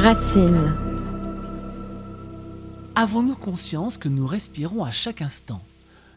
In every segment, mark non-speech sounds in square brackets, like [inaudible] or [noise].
Racine. Avons-nous conscience que nous respirons à chaque instant?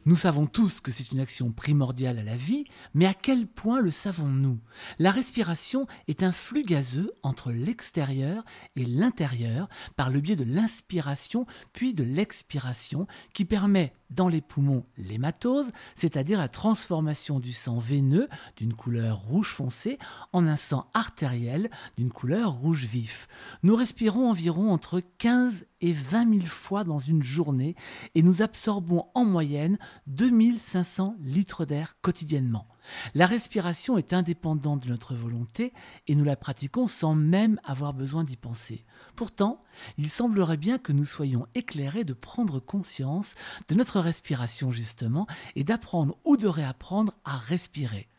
Nous savons tous que c'est une action primordiale à la vie, mais à quel point le savons-nous? La respiration est un flux gazeux entre l'extérieur et l'intérieur par le biais de l'inspiration puis de l'expiration qui permet dans les poumons l'hématose, c'est-à-dire la transformation du sang veineux d'une couleur rouge foncé en un sang artériel d'une couleur rouge vif. Nous respirons environ entre 15 et 20 000 fois dans une journée et nous absorbons en moyenne 2500 litres d'air quotidiennement. La respiration est indépendante de notre volonté et nous la pratiquons sans même avoir besoin d'y penser. Pourtant, il semblerait bien que nous soyons éclairés de prendre conscience de notre respiration justement et d'apprendre ou de réapprendre à respirer.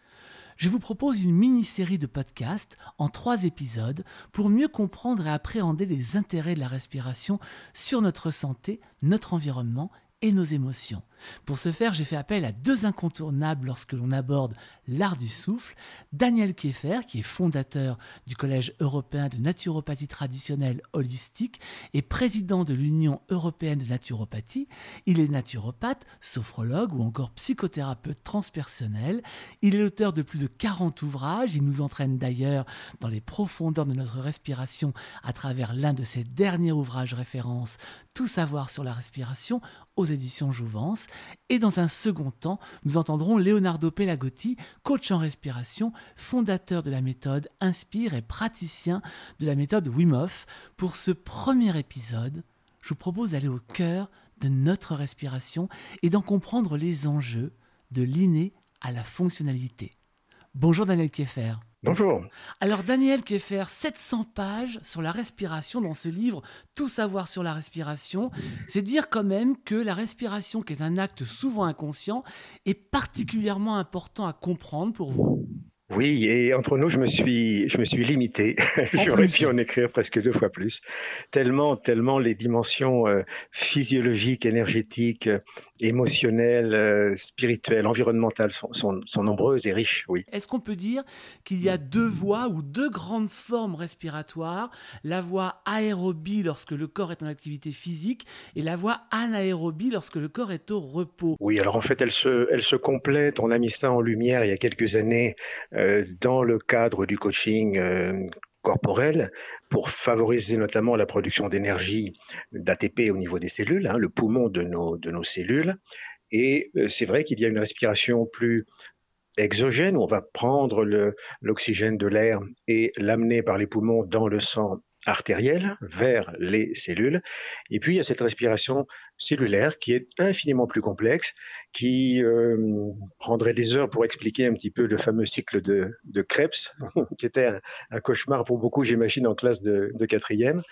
Je vous propose une mini-série de podcasts en trois épisodes pour mieux comprendre et appréhender les intérêts de la respiration sur notre santé, notre environnement et nos émotions. Pour ce faire, j'ai fait appel à deux incontournables lorsque l'on aborde l'art du souffle. Daniel Kieffer, qui est fondateur du Collège européen de naturopathie traditionnelle holistique et président de l'Union européenne de naturopathie. Il est naturopathe, sophrologue ou encore psychothérapeute transpersonnel. Il est l'auteur de plus de 40 ouvrages. Il nous entraîne d'ailleurs dans les profondeurs de notre respiration à travers l'un de ses derniers ouvrages référence, Tout savoir sur la respiration, aux éditions Jouvence. Et dans un second temps, nous entendrons Leonardo Pelagotti, coach en respiration, fondateur de la méthode Inspire et praticien de la méthode Wim Hof. Pour ce premier épisode, je vous propose d'aller au cœur de notre respiration et d'en comprendre les enjeux de l'inné à la fonctionnalité. Bonjour Daniel Kieffer. Bonjour. Alors Daniel Kieffer, 700 pages sur la respiration dans ce livre Tout savoir sur la respiration. C'est dire quand même que la respiration, qui est un acte souvent inconscient, est particulièrement important à comprendre pour vous. Oui, et entre nous, je me suis, je me suis limité. [laughs] J'aurais pu en écrire presque deux fois plus. Tellement, tellement les dimensions euh, physiologiques, énergétiques, euh, émotionnelles, euh, spirituelles, environnementales sont, sont, sont, nombreuses et riches, oui. Est-ce qu'on peut dire qu'il y a deux voies ou deux grandes formes respiratoires? La voie aérobie lorsque le corps est en activité physique et la voie anaérobie lorsque le corps est au repos. Oui, alors en fait, elles se, elles se complètent. On a mis ça en lumière il y a quelques années dans le cadre du coaching euh, corporel pour favoriser notamment la production d'énergie d'ATP au niveau des cellules, hein, le poumon de nos, de nos cellules. Et euh, c'est vrai qu'il y a une respiration plus exogène, où on va prendre l'oxygène de l'air et l'amener par les poumons dans le sang artérielle vers les cellules. Et puis, il y a cette respiration cellulaire qui est infiniment plus complexe, qui euh, prendrait des heures pour expliquer un petit peu le fameux cycle de, Krebs, [laughs] qui était un, cauchemar pour beaucoup, j'imagine, en classe de, de quatrième.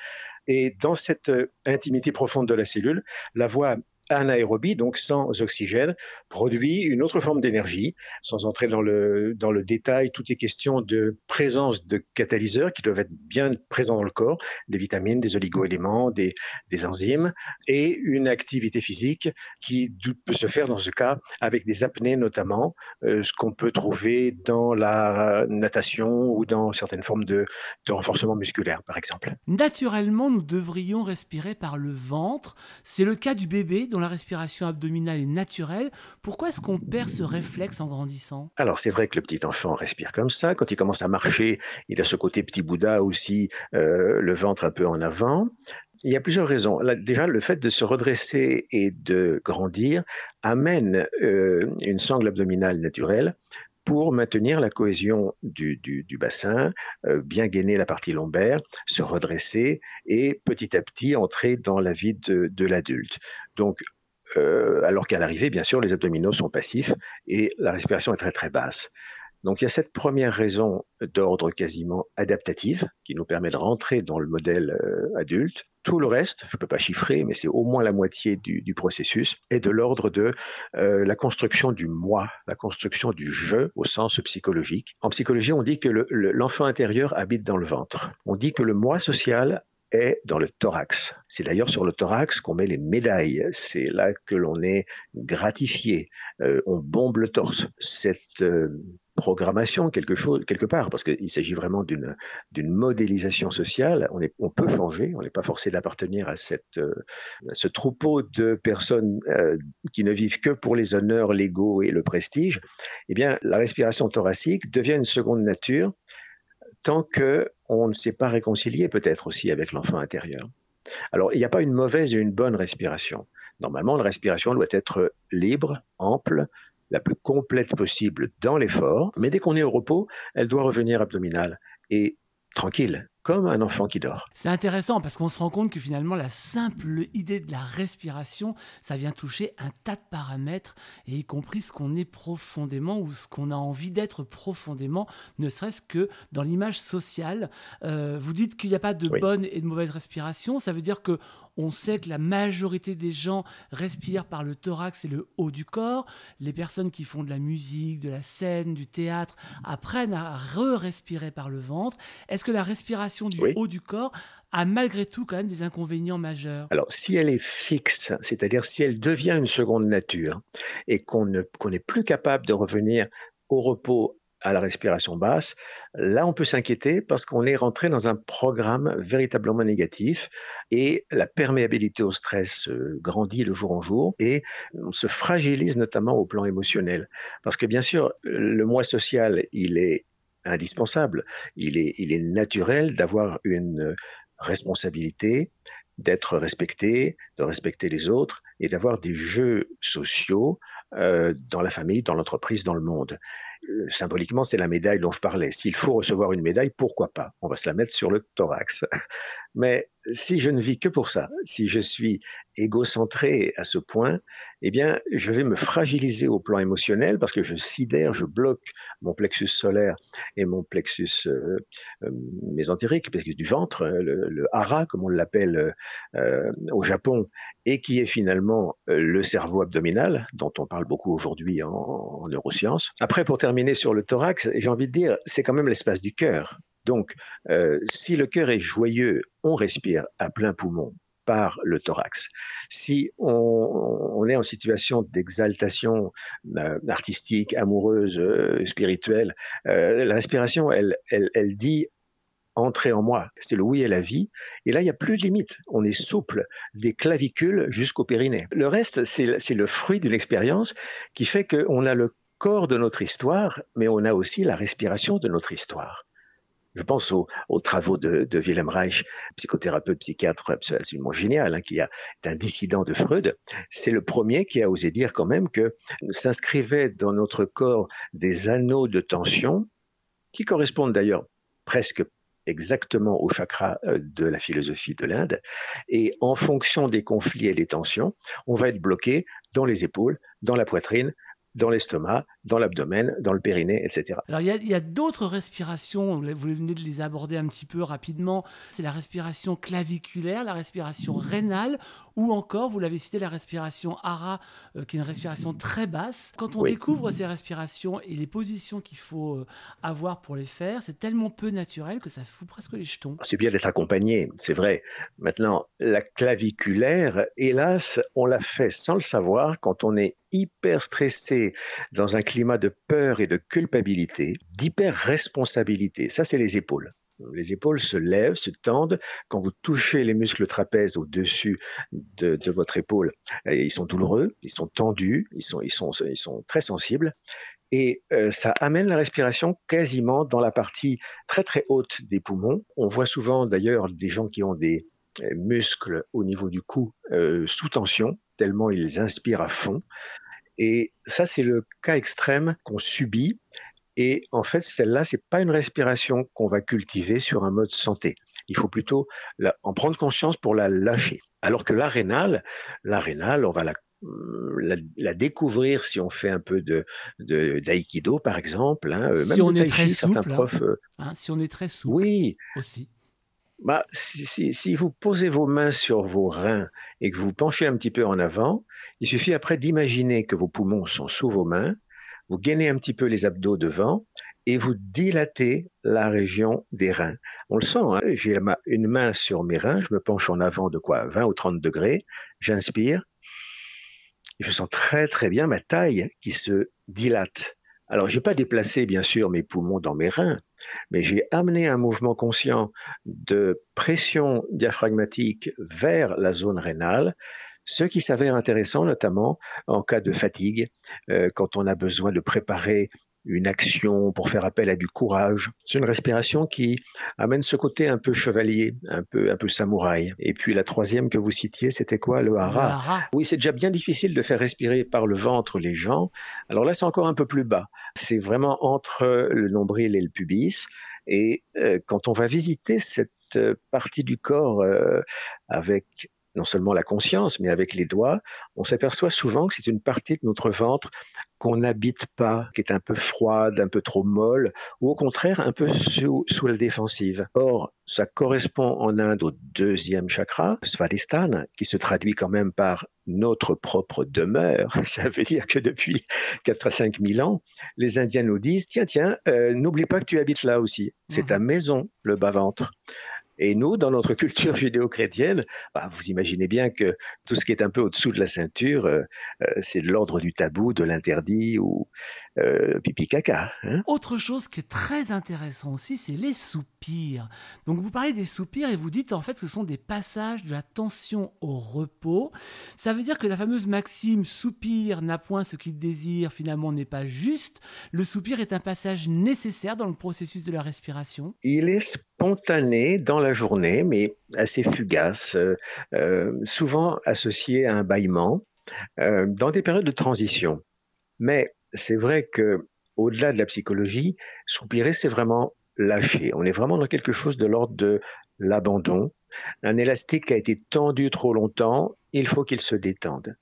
Et dans cette euh, intimité profonde de la cellule, la voix anaérobie, donc sans oxygène, produit une autre forme d'énergie. Sans entrer dans le, dans le détail, tout est question de présence de catalyseurs qui doivent être bien présents dans le corps, des vitamines, des oligoéléments, des, des enzymes, et une activité physique qui peut se faire dans ce cas avec des apnées notamment, euh, ce qu'on peut trouver dans la natation ou dans certaines formes de, de renforcement musculaire, par exemple. Naturellement, nous devrions respirer par le ventre. C'est le cas du bébé dont la respiration abdominale est naturelle, pourquoi est-ce qu'on perd ce réflexe en grandissant? Alors c'est vrai que le petit enfant respire comme ça. Quand il commence à marcher, il a ce côté petit Bouddha aussi, euh, le ventre un peu en avant. Il y a plusieurs raisons. déjà, le fait de se redresser et de grandir amène euh, une sangle abdominale naturelle pour maintenir la cohésion du, bassin, euh, bien gainer la partie lombaire, se redresser et petit à petit entrer dans la vie de, de l'adulte. Donc, euh, alors qu'à l'arrivée, bien sûr, les abdominaux sont passifs et la respiration est très très basse. Donc il y a cette première raison d'ordre quasiment adaptatif qui nous permet de rentrer dans le modèle euh, adulte. Tout le reste, je ne peux pas chiffrer, mais c'est au moins la moitié du, processus, est de l'ordre de euh, la construction du moi, la construction du je au sens psychologique. En psychologie, on dit que l'enfant le, intérieur habite dans le ventre. On dit que le moi social est dans le thorax. C'est d'ailleurs sur le thorax qu'on met les médailles. C'est là que l'on est gratifié. Euh, on bombe le torse. Cette programmation quelque chose quelque part parce qu'il s'agit vraiment d'une d'une modélisation sociale. On est on peut changer on n'est pas forcé d'appartenir à cette euh, ce troupeau de personnes euh, qui ne vivent que pour les honneurs légaux et le prestige. Eh bien la respiration thoracique devient une seconde nature tant que on ne s'est pas réconcilié peut-être aussi avec l'enfant intérieur. Alors il n'y a pas une mauvaise et une bonne respiration. Normalement la respiration doit être libre ample la plus complète possible dans l'effort, mais dès qu'on est au repos, elle doit revenir abdominale et tranquille, comme un enfant qui dort. C'est intéressant parce qu'on se rend compte que finalement la simple idée de la respiration, ça vient toucher un tas de paramètres, et y compris ce qu'on est profondément ou ce qu'on a envie d'être profondément, ne serait-ce que dans l'image sociale. Euh, vous dites qu'il n'y a pas de bonne et de mauvaise respiration, ça veut dire que on sait que la majorité des gens respirent par le thorax et le haut du corps. Les personnes qui font de la musique, de la scène, du théâtre apprennent à re-respirer par le ventre. Est-ce que la respiration du haut du corps a malgré tout quand même des inconvénients majeurs? Alors, si elle est fixe, c'est-à-dire si elle devient une seconde nature et qu'on n'est plus capable de revenir au repos à la respiration basse, là on peut s'inquiéter parce qu'on est rentré dans un programme véritablement négatif et la perméabilité au stress euh, grandit de jour en jour et on se fragilise notamment au plan émotionnel. Parce que bien sûr, le moi social, il est indispensable, il est, il est naturel d'avoir une responsabilité, d'être respecté, de respecter les autres et d'avoir des jeux sociaux euh, dans la famille, dans l'entreprise, dans le monde. Euh, symboliquement, c'est la médaille dont je parlais. S'il faut recevoir une médaille, pourquoi pas? On va se la mettre sur le thorax. Mais si je ne vis que pour ça, si je suis égocentré à ce point, eh bien, je vais me fragiliser au plan émotionnel parce que je sidère, je bloque mon plexus solaire et mon plexus euh, euh, mésentérique, plexus du ventre, le, le hara, comme on l'appelle euh, au Japon, et qui est finalement euh, le cerveau abdominal, dont on parle beaucoup aujourd'hui en, en neurosciences. Après, pour terminer sur le thorax, j'ai envie de dire, c'est quand même l'espace du cœur. Donc, euh, si le cœur est joyeux, on respire à plein poumon par le thorax. Si on, on est en situation d'exaltation euh, artistique, amoureuse, euh, spirituelle, euh, la respiration, elle, elle, elle dit entrer en moi. C'est le oui et la vie. Et là, il n'y a plus de limite. On est souple des clavicules jusqu'au périnée. Le reste, c'est le fruit d'une expérience qui fait qu'on a le corps de notre histoire, mais on a aussi la respiration de notre histoire. Je pense aux, aux travaux de, de, Wilhelm Reich, psychothérapeute, psychiatre absolument génial, hein, qui a, est un dissident de Freud. C'est le premier qui a osé dire quand même que s'inscrivaient dans notre corps des anneaux de tension, qui correspondent d'ailleurs presque exactement au chakra euh, de la philosophie de l'Inde. Et en fonction des conflits et des tensions, on va être bloqué dans les épaules, dans la poitrine, dans l'estomac, dans l'abdomen, dans le périnée, etc. Alors il y a, d'autres respirations, vous venez de les aborder un petit peu rapidement, c'est la respiration claviculaire, la respiration rénale, ou encore, vous l'avez cité, la respiration hara, euh, qui est une respiration très basse. Quand on oui. découvre ces respirations et les positions qu'il faut euh, avoir pour les faire, c'est tellement peu naturel que ça fout presque les jetons. C'est bien d'être accompagné, c'est vrai. Maintenant, la claviculaire, hélas, on l'a fait sans le savoir quand on est hyper stressé dans un climat de peur et de culpabilité, d'hyper responsabilité. Ça, c'est les épaules. Les épaules se lèvent, se tendent. Quand vous touchez les muscles trapèzes au-dessus de, votre épaule, ils sont douloureux, ils sont tendus, ils sont, très sensibles. Et euh, ça amène la respiration quasiment dans la partie très très haute des poumons. On voit souvent d'ailleurs des gens qui ont des euh, muscles au niveau du cou euh, sous tension, tellement ils inspirent à fond. Et ça, c'est le cas extrême qu'on subit. Et en fait, celle-là, c'est pas une respiration qu'on va cultiver sur un mode santé. Il faut plutôt la, en prendre conscience pour la lâcher. Alors que la rénale, la rénale, on va la, la, la, découvrir si on fait un peu de d'aïkido, par exemple. Hein, si même on est très souple, profs, hein, hein, si on est très souple, oui, aussi. Bah, si, vous posez vos mains sur vos reins et que vous penchez un petit peu en avant, il suffit après d'imaginer que vos poumons sont sous vos mains, vous gainez un petit peu les abdos devant et vous dilatez la région des reins. On le sent, hein. J'ai une main sur mes reins, je me penche en avant de quoi 20 ou 30 degrés, j'inspire, je sens très très bien ma taille qui se dilate. Alors, j'ai pas déplacé, bien sûr, mes poumons dans mes reins, mais j'ai amené un mouvement conscient de pression diaphragmatique vers la zone rénale, ce qui s'avère intéressant notamment en cas de fatigue, euh, quand on a besoin de préparer une action, pour faire appel à du courage. C'est une respiration qui amène ce côté un peu chevalier, un peu, un peu samouraï. Et puis la troisième que vous citiez, c'était quoi? Le hara. Oui, c'est déjà bien difficile de faire respirer par le ventre les gens. Alors là, c'est encore un peu plus bas. C'est vraiment entre le nombril et le pubis. Et euh, quand on va visiter cette euh, partie du corps euh, avec non seulement la conscience, mais avec les doigts, on s'aperçoit souvent que c'est une partie de notre ventre qu'on n'habite pas, qui est un peu froide, un peu trop molle, ou au contraire un peu sous, la défensive. Or, ça correspond en Inde au deuxième chakra, Svadhisthana, qui se traduit quand même par notre propre demeure. [laughs] Ça veut dire que depuis 4 à 5 000 ans, les Indiens nous disent, tiens, tiens, euh, n'oublie pas que tu habites là aussi. C'est ta mhm. maison, le bas-ventre. Et nous, dans notre [laughs] culture judéo-chrétienne, bah, vous imaginez bien que tout ce qui est un peu au-dessous de la ceinture, euh, euh, c'est de l'ordre du tabou, de l'interdit ou euh, pipi caca. Hein. Autre chose qui est très intéressant aussi, c'est les soupirs. Donc vous parlez des soupirs et vous dites en fait que ce sont des passages de la tension au repos. Ça veut dire que la fameuse maxime soupir n'a point ce qu'il désire finalement n'est pas juste. Le soupir est un passage nécessaire dans le processus de la respiration? Il est spontané dans la journée, mais assez fugace, euh, euh, souvent associé à un bâillement, euh, dans des périodes de transition. Mais c'est vrai que au-delà de la psychologie, soupirer, c'est vraiment lâcher. On est vraiment dans quelque chose de l'ordre de l'abandon. Un élastique a été tendu trop longtemps, il faut qu'il se détende.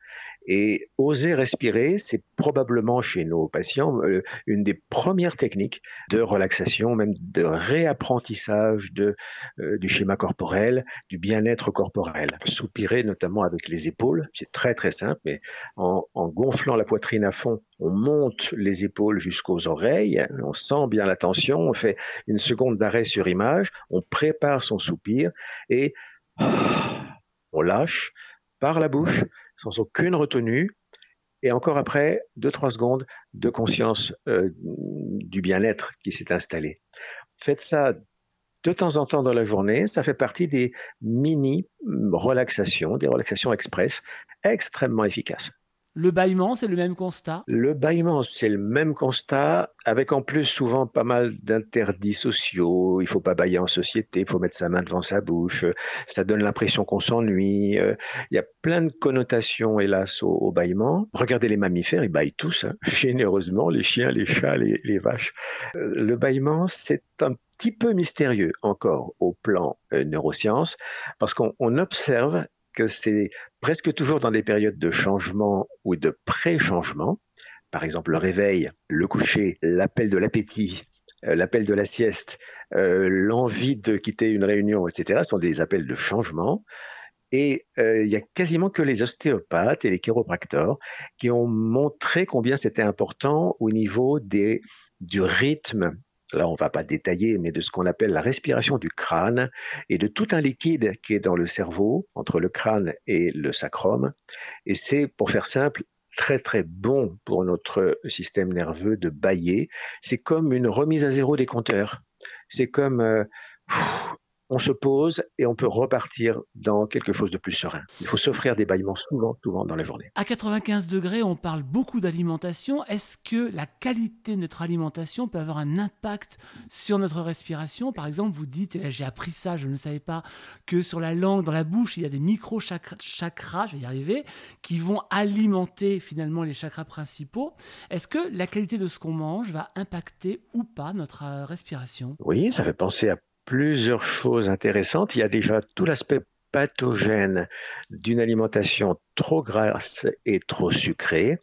Et oser respirer, c'est probablement chez nos patients euh, une des premières techniques de relaxation, même de réapprentissage de, euh, du schéma corporel, du bien-être corporel. Soupirer notamment avec les épaules, c'est très très simple, mais en, en gonflant la poitrine à fond, on monte les épaules jusqu'aux oreilles, on sent bien la tension, on fait une seconde d'arrêt sur image, on prépare son soupir et on lâche par la bouche sans aucune retenue, et encore après, deux, trois secondes de conscience euh, du bien-être qui s'est installé. Faites ça de temps en temps dans la journée, ça fait partie des mini relaxations, des relaxations express extrêmement efficaces. Le bâillement, c'est le même constat? Le bâillement, c'est le même constat, avec en plus souvent pas mal d'interdits sociaux. Il faut pas bâiller en société, il faut mettre sa main devant sa bouche. Ça donne l'impression qu'on s'ennuie. Euh, il y a plein de connotations, hélas, au, bâillement. Regardez les mammifères, ils bâillent tous, hein. [laughs] généreusement, les chiens, les chats, les, vaches. Euh, le bâillement, c'est un petit peu mystérieux encore au plan euh, neurosciences, parce qu'on observe que c'est presque toujours dans des périodes de changement ou de pré-changement, par exemple le réveil, le coucher, l'appel de l'appétit, euh, l'appel de la sieste, euh, l'envie de quitter une réunion, etc., sont des appels de changement. Et euh, il y a quasiment que les ostéopathes et les chiropracteurs qui ont montré combien c'était important au niveau des, du rythme là on va pas détailler, mais de ce qu'on appelle la respiration du crâne et de tout un liquide qui est dans le cerveau, entre le crâne et le sacrum. Et c'est, pour faire simple, très très bon pour notre système nerveux de bailler. C'est comme une remise à zéro des compteurs. C'est comme euh, on se pose et on peut repartir dans quelque chose de plus serein. Il faut s'offrir des bâillements souvent, souvent dans la journée. À 95 degrés, on parle beaucoup d'alimentation. Est-ce que la qualité de notre alimentation peut avoir un impact sur notre respiration? Par exemple, vous dites, et j'ai appris ça, je ne savais pas, que sur la langue, dans la bouche, il y a des micro-chakras, je vais y arriver, qui vont alimenter finalement les chakras principaux. Est-ce que la qualité de ce qu'on mange va impacter ou pas notre euh, respiration? Oui, ça fait penser à plusieurs choses intéressantes. Il y a déjà tout l'aspect pathogène d'une alimentation trop grasse et trop sucrée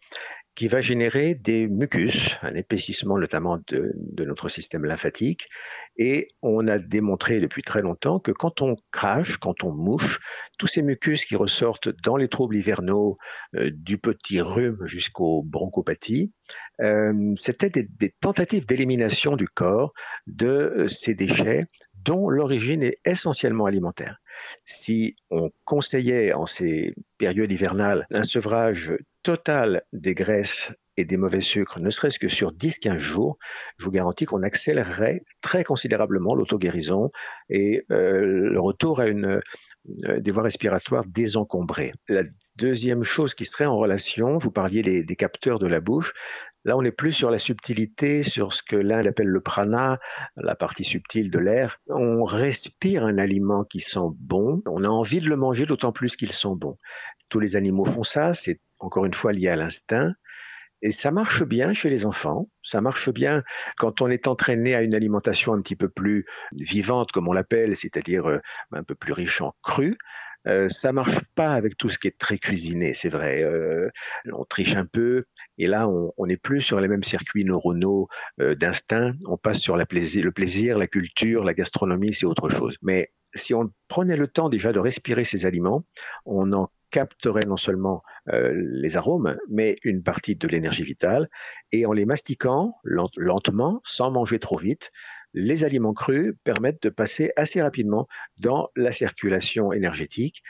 qui va générer des mucus, un épaississement notamment de, notre système lymphatique. Et on a démontré depuis très longtemps que quand on crache, quand on mouche, tous ces mucus qui ressortent dans les troubles hivernaux, euh, du petit rhume jusqu'aux bronchopathies, euh, c'était des, tentatives d'élimination du corps de euh, ces déchets dont l'origine est essentiellement alimentaire. Si on conseillait en ces périodes hivernales un sevrage total des graisses et des mauvais sucres, ne serait-ce que sur 10-15 jours, je vous garantis qu'on accélérerait très considérablement l'auto-guérison et euh, le retour à une, euh, des voies respiratoires désencombrées. La deuxième chose qui serait en relation, vous parliez des capteurs de la bouche, Là, on est plus sur la subtilité, sur ce que l'Inde appelle le prana, la partie subtile de l'air. On respire un aliment qui sent bon, on a envie de le manger d'autant plus qu'il sent bon. Tous les animaux font ça, c'est encore une fois lié à l'instinct. Et ça marche bien chez les enfants, ça marche bien quand on est entraîné à une alimentation un petit peu plus vivante, comme on l'appelle, c'est-à-dire euh, un peu plus riche en cru. Euh, ça marche pas avec tout ce qui est très cuisiné, c'est vrai. Euh, on triche un peu, et là, on n'est plus sur les mêmes circuits neuronaux euh, d'instinct. On passe sur le plaisir, la culture, la gastronomie, c'est autre chose. Mais si on prenait le temps déjà de respirer ces aliments, on en capterait non seulement les arômes, mais une partie de l'énergie vitale. Et en les mastiquant lentement, sans manger trop vite, les aliments crus permettent de passer assez rapidement dans la circulation énergétique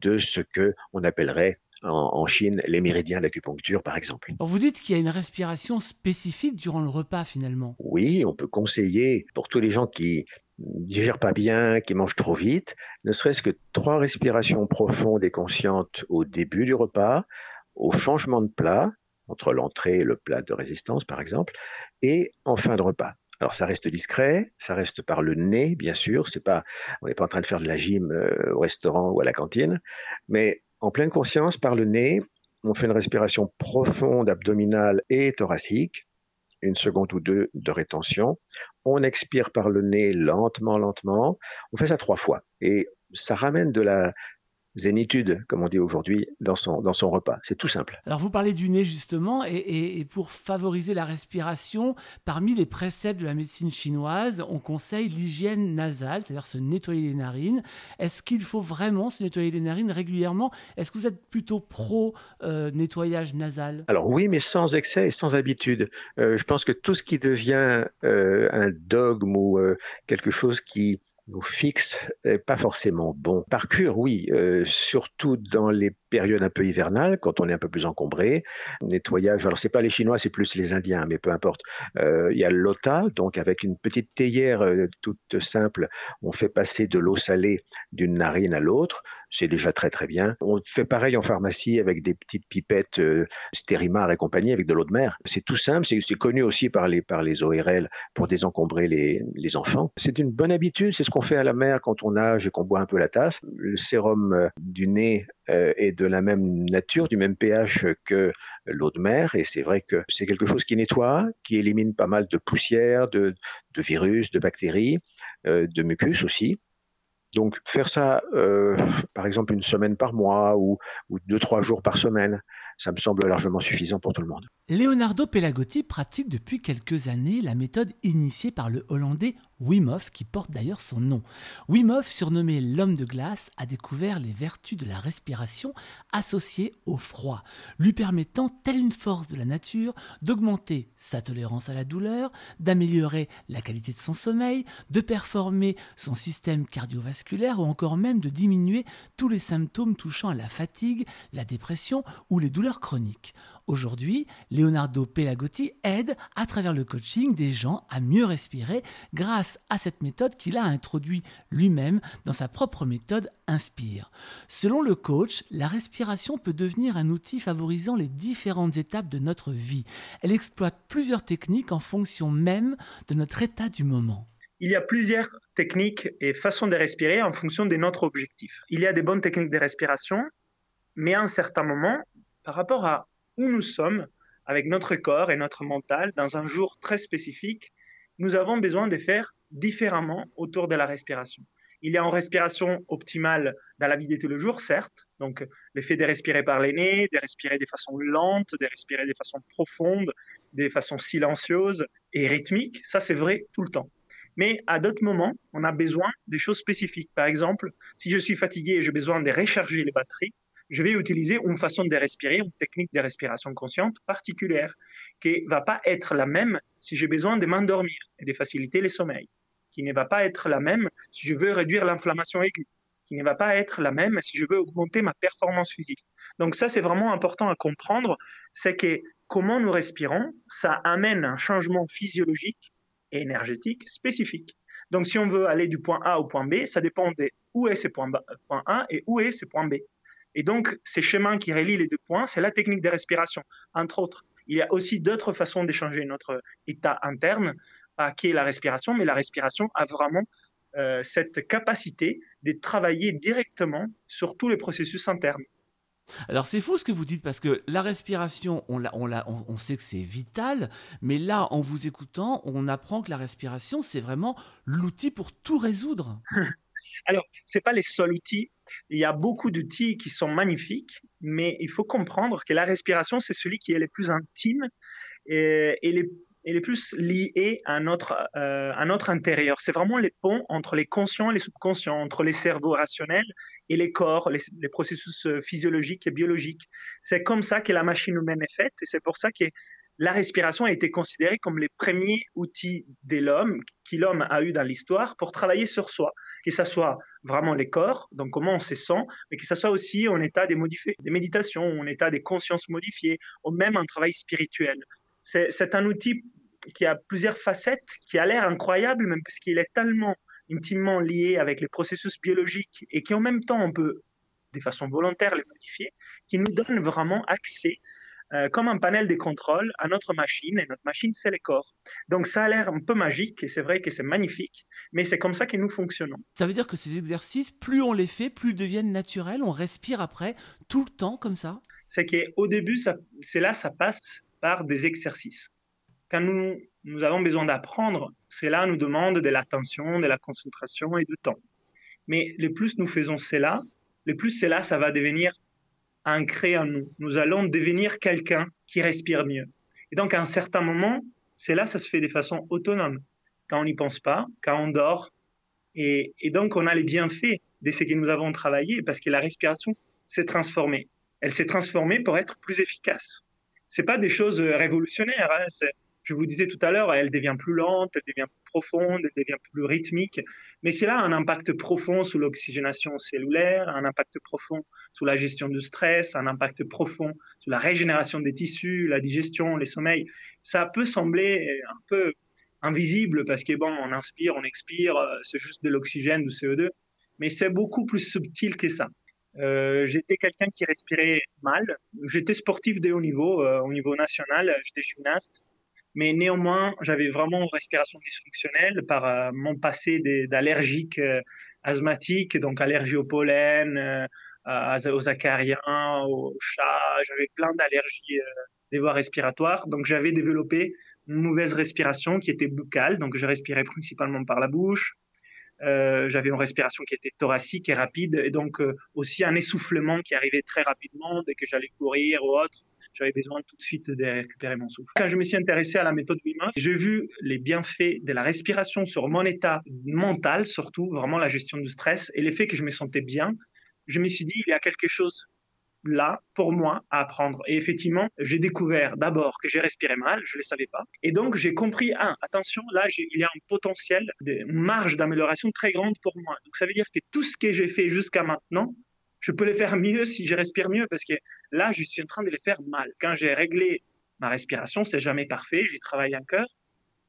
de ce que on appellerait en, Chine les méridiens d'acupuncture, par exemple. vous dites qu'il y a une respiration spécifique durant le repas, finalement. Oui, on peut conseiller pour tous les gens qui digèrent pas bien, qui mangent trop vite, ne serait-ce que trois respirations profondes et conscientes au début du repas, au changement de plat, entre l'entrée et le plat de résistance par exemple, et en fin de repas. Alors ça reste discret, ça reste par le nez, bien sûr. C'est pas, on n'est pas en train de faire de la gym euh, au restaurant ou à la cantine, mais en pleine conscience, par le nez, on fait une respiration profonde abdominale et thoracique une seconde ou deux de rétention. On expire par le nez lentement, lentement. On fait ça trois fois. Et ça ramène de la zénitude, comme on dit aujourd'hui, dans son, dans son repas. C'est tout simple. Alors vous parlez du nez justement, et, pour favoriser la respiration, parmi les préceptes de la médecine chinoise, on conseille l'hygiène nasale, c'est-à-dire se nettoyer les narines. Est-ce qu'il faut vraiment se nettoyer les narines régulièrement? Est-ce que vous êtes plutôt pro euh, nettoyage nasal? Alors oui, mais sans excès et sans habitude. Euh, je pense que tout ce qui devient euh, un dogme ou quelque chose qui nous fixe pas forcément bon. Par cure, oui, euh, surtout dans les période un peu hivernale, quand on est un peu plus encombré. Nettoyage, alors c'est pas les Chinois, c'est plus les Indiens, mais peu importe. Euh, il y a l'ota, donc avec une petite théière euh, toute simple, on fait passer de l'eau salée d'une narine à l'autre. C'est déjà très très bien. On fait pareil en pharmacie avec des petites pipettes euh, Stérimar et compagnie avec de l'eau de mer. C'est tout simple, c'est connu aussi par les, ORL pour désencombrer les, enfants. C'est une bonne habitude, c'est ce qu'on fait à la mer quand on nage et qu'on boit un peu la tasse. Le sérum euh, du nez euh, est de la même nature, du même pH que l'eau de mer. Et c'est vrai que c'est quelque chose qui nettoie, qui élimine pas mal de poussière, de, de virus, de bactéries, euh, de mucus aussi. Donc faire ça, euh, par exemple, une semaine par mois ou, ou deux, trois jours par semaine, ça me semble largement suffisant pour tout le monde. Leonardo Pelagotti pratique depuis quelques années la méthode initiée par le Hollandais Wim Hof, qui porte d'ailleurs son nom. Wim Hof, surnommé l'homme de glace, a découvert les vertus de la respiration associées au froid, lui permettant, telle une force de la nature, d'augmenter sa tolérance à la douleur, d'améliorer la qualité de son sommeil, de performer son système cardiovasculaire ou encore même de diminuer tous les symptômes touchant à la fatigue, la dépression ou les douleurs chroniques. Aujourd'hui, Leonardo Pelagotti aide à travers le coaching des gens à mieux respirer grâce à cette méthode qu'il a introduit lui-même dans sa propre méthode Inspire. Selon le coach, la respiration peut devenir un outil favorisant les différentes étapes de notre vie. Elle exploite plusieurs techniques en fonction même de notre état du moment. Il y a plusieurs techniques et façons de respirer en fonction de notre objectif. Il y a des bonnes techniques de respiration, mais à un certain moment, par rapport à où nous sommes avec notre corps et notre mental dans un jour très spécifique, nous avons besoin de faire différemment autour de la respiration. Il y a une respiration optimale dans la vie de tous les jours, certes. Donc, le fait de respirer par les nez, de respirer de façon lente, de respirer de façon profonde, de façon silencieuse et rythmique, ça c'est vrai tout le temps. Mais à d'autres moments, on a besoin de choses spécifiques. Par exemple, si je suis fatigué et j'ai besoin de recharger les batteries, je vais utiliser une façon de respirer, une technique de respiration consciente particulière, qui va pas être la même si j'ai besoin de m'endormir et de faciliter le sommeil, qui ne va pas être la même si je veux réduire l'inflammation aiguë, qui ne va pas être la même si je veux augmenter ma performance physique. Donc ça, c'est vraiment important à comprendre, c'est que comment nous respirons, ça amène un changement physiologique et énergétique spécifique. Donc, si on veut aller du point A au point B, ça dépend de où est ce point, point A et où est ce point B. Et donc, ces chemins qui relient les deux points, c'est la technique de respiration, entre autres. Il y a aussi d'autres façons d'échanger notre état interne, à qui est la respiration, mais la respiration a vraiment euh, cette capacité de travailler directement sur tous les processus internes. Alors c'est fou ce que vous dites parce que la respiration, on, on, on sait que c'est vital, mais là, en vous écoutant, on apprend que la respiration, c'est vraiment l'outil pour tout résoudre. [laughs] Alors, ce n'est pas les seuls outils. Il y a beaucoup d'outils qui sont magnifiques, mais il faut comprendre que la respiration, c'est celui qui est le plus intime et, et les elle est plus liée à notre, euh, intérieur. C'est vraiment les ponts entre les conscients et les subconscients, entre les cerveaux rationnels et les corps, les, les processus euh, physiologiques et biologiques. C'est comme ça que la machine humaine est faite et c'est pour ça que la respiration a été considérée comme les premiers outils de l'homme, l'homme a eu dans l'histoire pour travailler sur soi. Que ce soit vraiment les corps, donc comment on se sent, mais que ce soit aussi en état des, des méditations, en état des consciences modifiées, ou même un travail spirituel c'est un outil qui a plusieurs facettes, qui a l'air incroyable, même parce qu'il est tellement intimement lié avec les processus biologiques et qui en même temps on peut, de façon volontaire, les modifier, qui nous donne vraiment accès euh, comme un panel de contrôle à notre machine, et notre machine, c'est les corps. Donc ça a l'air un peu magique, et c'est vrai que c'est magnifique, mais c'est comme ça que nous fonctionnons. Ça veut dire que ces exercices, plus on les fait, plus ils deviennent naturels, on respire après, tout le temps comme ça? C'est qu'au début, c'est là, ça passe par des exercices. Quand nous, nous avons besoin d'apprendre, cela nous demande de l'attention, de la concentration et du temps. Mais le plus nous faisons cela, le plus cela, ça va devenir ancré en nous. Nous allons devenir quelqu'un qui respire mieux. Et donc, à un certain moment, cela, ça se fait de façon autonome. Quand on n'y pense pas, quand on dort. Et, donc, on a les bienfaits de ce que nous avons travaillé parce que la respiration s'est transformée. Elle s'est transformée pour être plus efficace c'est pas des choses révolutionnaires. Hein. Je vous disais tout à l'heure, elle devient plus lente, elle devient plus profonde, elle devient plus rythmique. Mais c'est là un impact profond sur l'oxygénation cellulaire, un impact profond sur la gestion du stress, un impact profond sur la régénération des tissus, la digestion, les sommeils. Ça peut sembler un peu invisible parce que bon, on inspire, on expire, euh, c'est juste de l'oxygène, du CO2. Mais c'est beaucoup plus subtil que ça. Euh, j'étais quelqu'un qui respirait mal. J'étais sportif de haut niveau, euh, au niveau national, j'étais gymnaste. Mais néanmoins, j'avais vraiment respiration dysfonctionnelle par euh, mon passé d'allergique euh, asthmatique, donc allergie au pollen, aux acariens, aux chats. J'avais plein d'allergies des voies respiratoires. Donc j'avais développé une mauvaise respiration qui était buccale. Donc je respirais principalement par la bouche. Euh, j'avais une respiration qui était thoracique et rapide, et donc euh, aussi un essoufflement qui arrivait très rapidement dès que j'allais courir ou autre. J'avais besoin tout de suite de récupérer mon souffle. Quand je me suis intéressé à la méthode Wim j'ai vu les bienfaits de la respiration sur mon état mental, surtout vraiment la gestion du stress et l'effet que je me sentais bien. Je me suis dit, il y a quelque chose là pour moi à apprendre. Et effectivement, j'ai découvert d'abord que j'ai respiré mal, je ne le savais pas. Et donc j'ai compris, ah, attention, là, il y a un potentiel, une marge d'amélioration très grande pour moi. Donc ça veut dire que tout ce que j'ai fait jusqu'à maintenant, je peux le faire mieux si je respire mieux, parce que là, je suis en train de le faire mal. Quand j'ai réglé ma respiration, c'est jamais parfait, j'y travaille encore.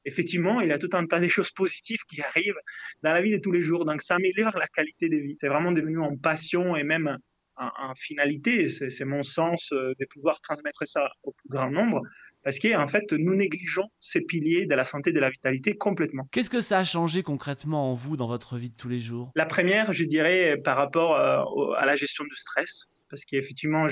Effectivement, il y a tout un tas de choses positives qui arrivent dans la vie de tous les jours. Donc, ça améliore la qualité de vie. C'est vraiment devenu en passion et même en, finalité, c'est mon sens euh, de pouvoir transmettre ça au plus grand nombre, parce qu'en fait, nous négligeons ces piliers de la santé et de la vitalité complètement. Qu'est-ce que ça a changé concrètement en vous dans votre vie de tous les jours? La première, je dirais, par rapport euh, à la gestion du stress, parce qu'effectivement,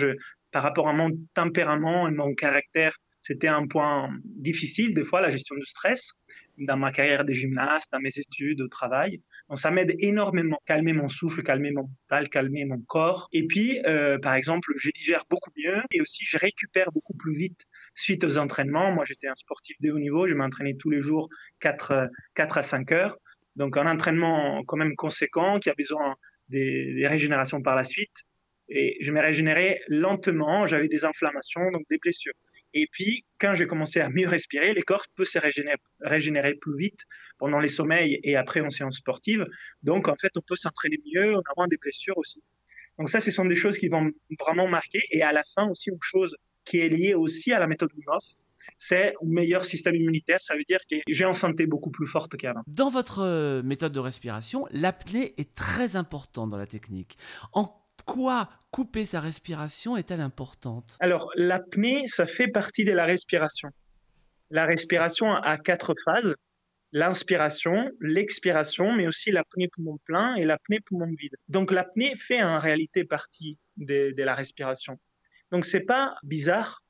par rapport à mon tempérament et mon caractère, c'était un point difficile, des fois, la gestion du stress, dans ma carrière de gymnaste, dans mes études, au travail. Donc ça m'aide énormément, calmer mon souffle, calmer mon mental, calmer mon corps. Et puis, euh, par exemple, je digère beaucoup mieux et aussi je récupère beaucoup plus vite suite aux entraînements. Moi, j'étais un sportif de haut niveau, je m'entraînais tous les jours 4, 4 à 5 heures. Donc un entraînement quand même conséquent qui a besoin des, des régénérations par la suite. Et je me régénérais lentement, j'avais des inflammations, donc des blessures. Et puis, quand j'ai commencé à mieux respirer, les corps peuvent se régénérer, plus vite pendant les sommeils et après en séance sportive. Donc, en fait, on peut s'entraîner mieux, on a moins des blessures aussi. Donc ça, ce sont des choses qui vont vraiment marquer. Et à la fin aussi, une chose qui est lié aussi à la méthode Wim c'est un meilleur système immunitaire. Ça veut dire que j'ai en santé beaucoup plus forte qu'avant. Dans votre euh, méthode de respiration, l'apnée est très importante dans la technique. En quoi couper sa respiration est-elle importante? Alors, l'apnée, ça fait partie de la respiration. La respiration a quatre phases l'inspiration, l'expiration, mais aussi l'apnée poumon plein et l'apnée poumon vide. Donc l'apnée fait en réalité partie de, de la respiration. Donc c'est pas bizarre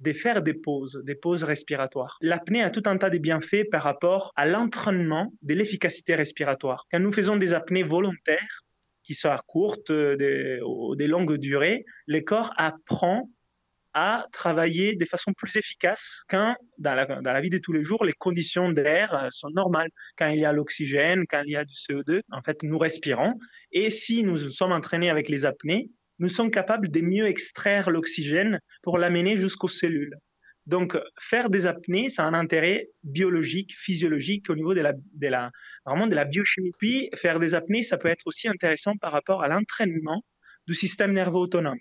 de faire des pauses, des pauses respiratoires. L'apnée a tout un tas de bienfaits par rapport à l'entraînement de l'efficacité respiratoire. Quand nous faisons des apnées volontaires, qui sont courtes, des, des longues durées, le corps apprend à travailler de façon plus efficace quand, dans la, dans la vie de tous les jours, les conditions d'air euh, sont normales. Quand il y a l'oxygène, quand il y a du CO2, en fait, nous respirons. Et si nous sommes entraînés avec les apnées, nous sommes capables de mieux extraire l'oxygène pour l'amener jusqu'aux cellules. Donc, faire des apnées, ça a un intérêt biologique, physiologique au niveau de la, vraiment de la biochimie. Puis, faire des apnées, ça peut être aussi intéressant par rapport à l'entraînement du système nerveux autonome.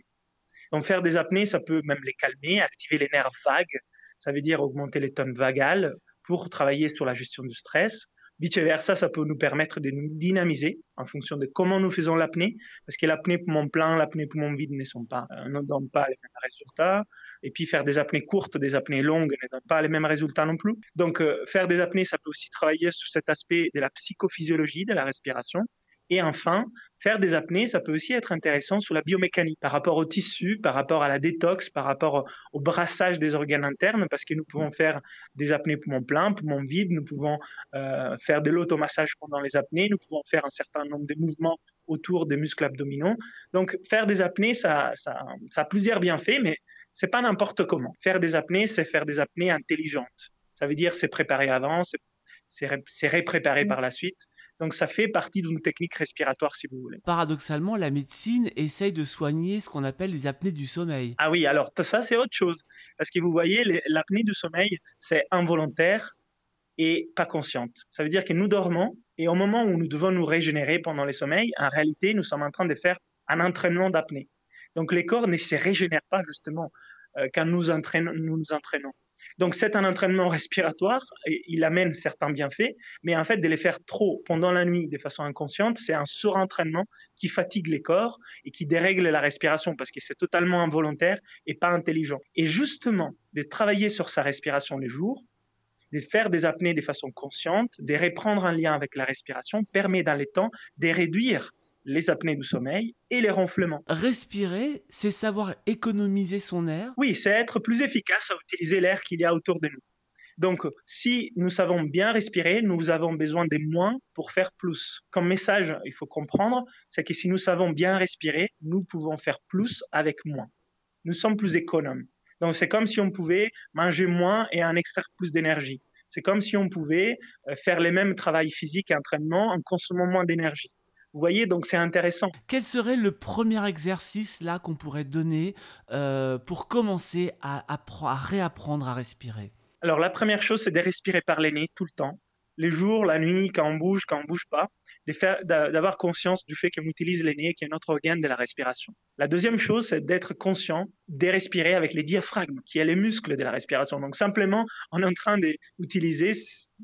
Donc, faire des apnées, ça peut même les calmer, activer les nerfs vagues. Ça veut dire augmenter les tonnes vagales pour travailler sur la gestion du stress. Vice-versa, ça peut nous permettre de nous dynamiser en fonction de comment nous faisons l'apnée, parce que l'apnée poumon plein, l'apnée poumon vide ne sont pas, euh, ne donnent pas les mêmes résultats. Et puis faire des apnées courtes, des apnées longues ne donnent pas les mêmes résultats non plus. Donc euh, faire des apnées, ça peut aussi travailler sur cet aspect de la psychophysiologie de la respiration. Et enfin, faire des apnées, ça peut aussi être intéressant sur la biomécanique, par rapport au tissu, par rapport à la détox, par rapport au brassage des organes internes, parce que nous pouvons faire des apnées poumons pleins, poumons vides, nous pouvons euh, faire de l'automassage pendant les apnées, nous pouvons faire un certain nombre de mouvements autour des muscles abdominaux. Donc, faire des apnées, ça, ça, ça a plusieurs bienfaits, mais c'est pas n'importe comment. Faire des apnées, c'est faire des apnées intelligentes. Ça veut dire c'est préparer avant, c'est répréparer par la suite. Donc ça fait partie d'une technique respiratoire si vous voulez. Paradoxalement, la médecine essaye de soigner ce qu'on appelle les apnées du sommeil. Ah oui, alors ça c'est autre chose. Parce que vous voyez, l'apnée du sommeil, c'est involontaire et pas consciente. Ça veut dire que nous dormons et au moment où nous devons nous régénérer pendant les sommeils, en réalité, nous sommes en train de faire un entraînement d'apnée. Donc les corps ne se régénèrent pas justement euh, quand nous, entraînons, nous nous entraînons. Donc c'est un entraînement respiratoire, il amène certains bienfaits, mais en fait de les faire trop pendant la nuit de façon inconsciente, c'est un surentraînement qui fatigue les corps et qui dérègle la respiration parce que c'est totalement involontaire et pas intelligent. Et justement, de travailler sur sa respiration les jours, de faire des apnées de façon consciente, de reprendre un lien avec la respiration permet dans les temps de réduire les apnées du sommeil et les ronflements. Respirer, c'est savoir économiser son air Oui, c'est être plus efficace à utiliser l'air qu'il y a autour de nous. Donc, si nous savons bien respirer, nous avons besoin de moins pour faire plus. Comme message, il faut comprendre, c'est que si nous savons bien respirer, nous pouvons faire plus avec moins. Nous sommes plus économes. Donc, c'est comme si on pouvait manger moins et en extraire plus d'énergie. C'est comme si on pouvait euh, faire les mêmes travails physiques et entraînements en consommant moins d'énergie. Vous voyez, donc c'est intéressant. Quel serait le premier exercice là qu'on pourrait donner euh, pour commencer à, à, réapprendre à respirer? Alors la première chose, c'est de respirer par les nez tout le temps. Les jours, la nuit, quand on bouge, quand on bouge pas d'avoir conscience du fait qu'on utilise les nez, qui est notre organe de la respiration. La deuxième chose, c'est d'être conscient de respirer avec les diaphragmes, qui est les muscles de la respiration. Donc simplement, on est en train d'utiliser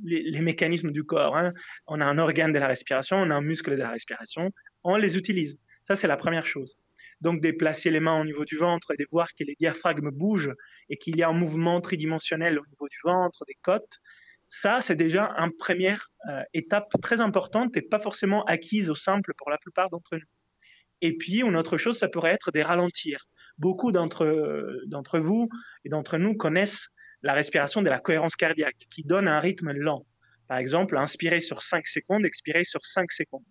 les, mécanismes du corps. Hein. On a un organe de la respiration, on a un muscle de la respiration, on les utilise. Ça, c'est la première chose. Donc, déplacer les mains au niveau du ventre et de voir que les diaphragmes bougent et qu'il y a un mouvement tridimensionnel au niveau du ventre, des côtes, ça, c'est déjà une première euh, étape très importante et pas forcément acquise au simple pour la plupart d'entre nous. Et puis, une autre chose, ça pourrait être des ralentir. Beaucoup d'entre, vous et d'entre nous connaissent la respiration de la cohérence cardiaque, qui donne un rythme lent. Par exemple, inspirer sur 5 secondes, expirer sur 5 secondes.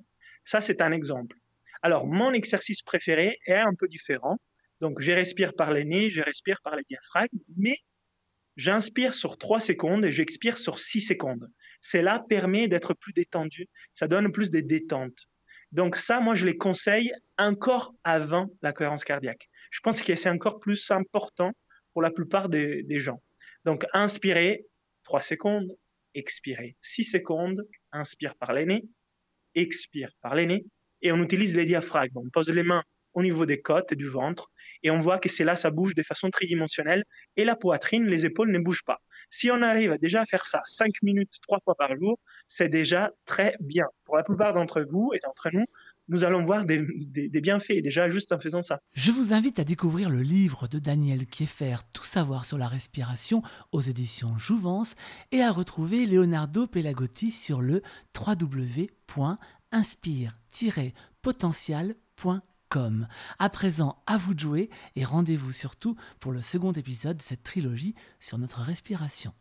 Ça, c'est un exemple. Alors, mon exercice préféré est un peu différent. Donc, je respire par les nez, je respire par les diaphragmes, mais J'inspire sur 3 secondes et j'expire sur 6 secondes. Cela permet d'être plus détendu, ça donne plus de détente. Donc ça, moi, je les conseille encore avant la cohérence cardiaque. Je pense que c'est encore plus important pour la plupart des, gens. Donc, inspirez 3 secondes, expirez 6 secondes, inspire par les nez, expire par les nez, et on utilise les diaphragmes. On pose les mains au niveau des côtes et du ventre. Et on voit que c'est là, ça bouge de façon tridimensionnelle. Et la poitrine, les épaules ne bougent pas. Si on arrive déjà à faire ça 5 minutes, 3 fois par jour, c'est déjà très bien. Pour la plupart d'entre vous et d'entre nous, nous allons voir des, bienfaits déjà juste en faisant ça. Je vous invite à découvrir le livre de Daniel Kieffer, Tout savoir sur la respiration aux éditions Jouvence et à retrouver Leonardo Pelagotti sur le www.inspire-potential.com. À présent, à vous de jouer et rendez-vous surtout pour le second épisode de cette trilogie sur notre respiration.